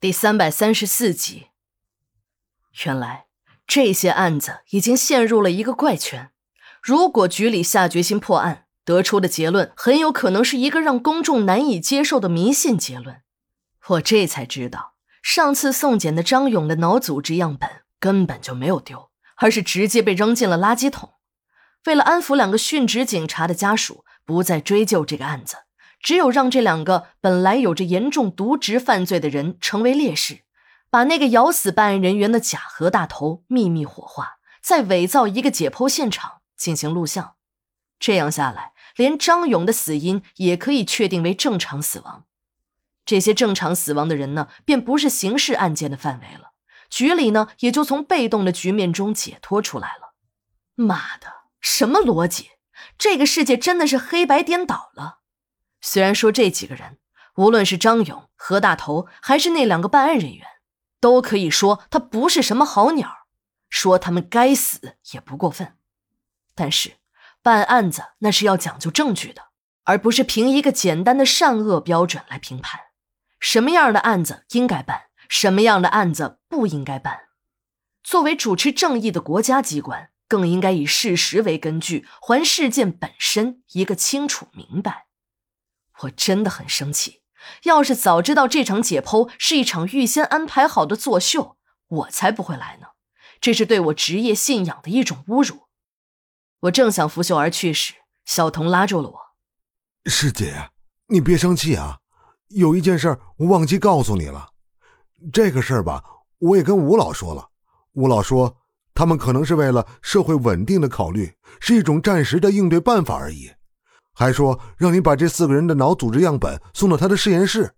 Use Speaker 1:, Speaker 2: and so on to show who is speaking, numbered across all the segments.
Speaker 1: 第三百三十四集。原来这些案子已经陷入了一个怪圈。如果局里下决心破案，得出的结论很有可能是一个让公众难以接受的迷信结论。我这才知道，上次送检的张勇的脑组织样本根本就没有丢，而是直接被扔进了垃圾桶。为了安抚两个殉职警察的家属，不再追究这个案子。只有让这两个本来有着严重渎职犯罪的人成为烈士，把那个咬死办案人员的假何大头秘密火化，再伪造一个解剖现场进行录像，这样下来，连张勇的死因也可以确定为正常死亡。这些正常死亡的人呢，便不是刑事案件的范围了，局里呢也就从被动的局面中解脱出来了。妈的，什么逻辑？这个世界真的是黑白颠倒了。虽然说这几个人，无论是张勇、何大头，还是那两个办案人员，都可以说他不是什么好鸟，说他们该死也不过分。但是办案子那是要讲究证据的，而不是凭一个简单的善恶标准来评判。什么样的案子应该办，什么样的案子不应该办。作为主持正义的国家机关，更应该以事实为根据，还事件本身一个清楚明白。我真的很生气，要是早知道这场解剖是一场预先安排好的作秀，我才不会来呢。这是对我职业信仰的一种侮辱。我正想拂袖而去时，小童拉住了我：“
Speaker 2: 师姐，你别生气啊，有一件事我忘记告诉你了。这个事儿吧，我也跟吴老说了。吴老说，他们可能是为了社会稳定的考虑，是一种暂时的应对办法而已。”还说让你把这四个人的脑组织样本送到他的实验室。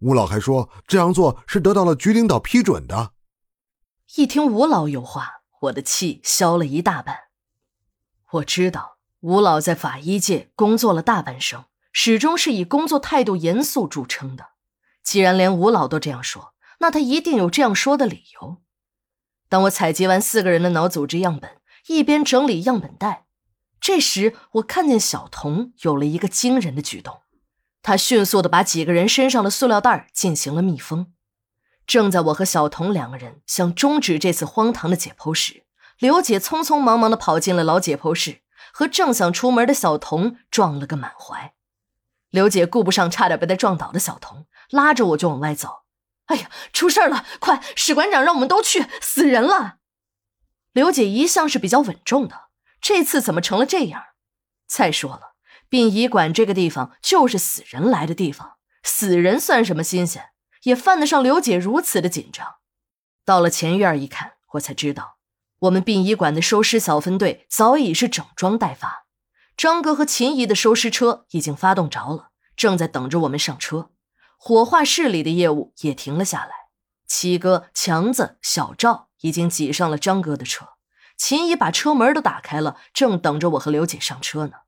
Speaker 2: 吴老还说这样做是得到了局领导批准的。
Speaker 1: 一听吴老有话，我的气消了一大半。我知道吴老在法医界工作了大半生，始终是以工作态度严肃著称的。既然连吴老都这样说，那他一定有这样说的理由。当我采集完四个人的脑组织样本，一边整理样本袋。这时，我看见小童有了一个惊人的举动，他迅速的把几个人身上的塑料袋进行了密封。正在我和小童两个人想终止这次荒唐的解剖时，刘姐匆匆忙忙的跑进了老解剖室，和正想出门的小童撞了个满怀。刘姐顾不上差点被他撞倒的小童，拉着我就往外走。哎呀，出事了！快，史馆长让我们都去，死人了！刘姐一向是比较稳重的。这次怎么成了这样？再说了，殡仪馆这个地方就是死人来的地方，死人算什么新鲜？也犯得上刘姐如此的紧张。到了前院一看，我才知道，我们殡仪馆的收尸小分队早已是整装待发，张哥和秦姨的收尸车已经发动着了，正在等着我们上车。火化室里的业务也停了下来，七哥、强子、小赵已经挤上了张哥的车。秦姨把车门都打开了，正等着我和刘姐上车呢。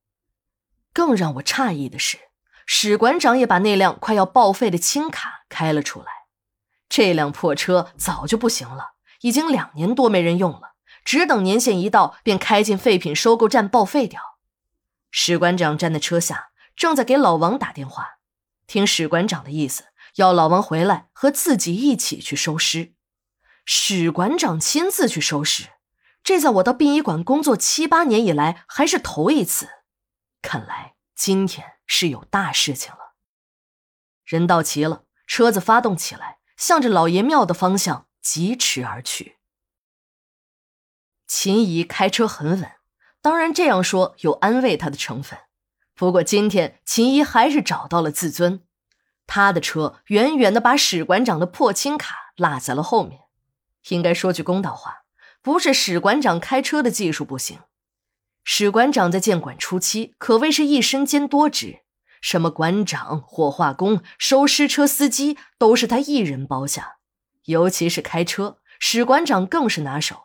Speaker 1: 更让我诧异的是，史馆长也把那辆快要报废的轻卡开了出来。这辆破车早就不行了，已经两年多没人用了，只等年限一到便开进废品收购站报废掉。史馆长站在车下，正在给老王打电话，听史馆长的意思，要老王回来和自己一起去收尸。史馆长亲自去收尸。这在我到殡仪馆工作七八年以来还是头一次，看来今天是有大事情了。人到齐了，车子发动起来，向着老爷庙的方向疾驰而去。秦姨开车很稳，当然这样说有安慰她的成分。不过今天秦姨还是找到了自尊，她的车远远的把史馆长的破轻卡落在了后面。应该说句公道话。不是史馆长开车的技术不行，史馆长在建馆初期可谓是一身兼多职，什么馆长、火化工、收尸车司机都是他一人包下。尤其是开车，史馆长更是拿手。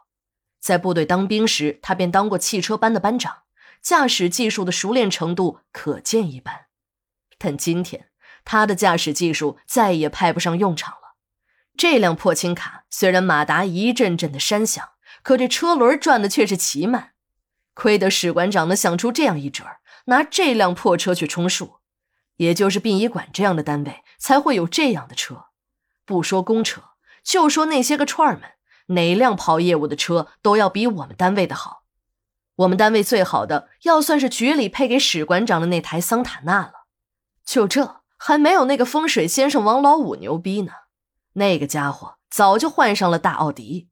Speaker 1: 在部队当兵时，他便当过汽车班的班长，驾驶技术的熟练程度可见一斑。但今天，他的驾驶技术再也派不上用场了。这辆破轻卡虽然马达一阵阵的山响。可这车轮转的却是奇慢，亏得史馆长能想出这样一折拿这辆破车去充数，也就是殡仪馆这样的单位才会有这样的车。不说公车，就说那些个串儿们，哪辆跑业务的车都要比我们单位的好。我们单位最好的，要算是局里配给史馆长的那台桑塔纳了。就这，还没有那个风水先生王老五牛逼呢。那个家伙早就换上了大奥迪。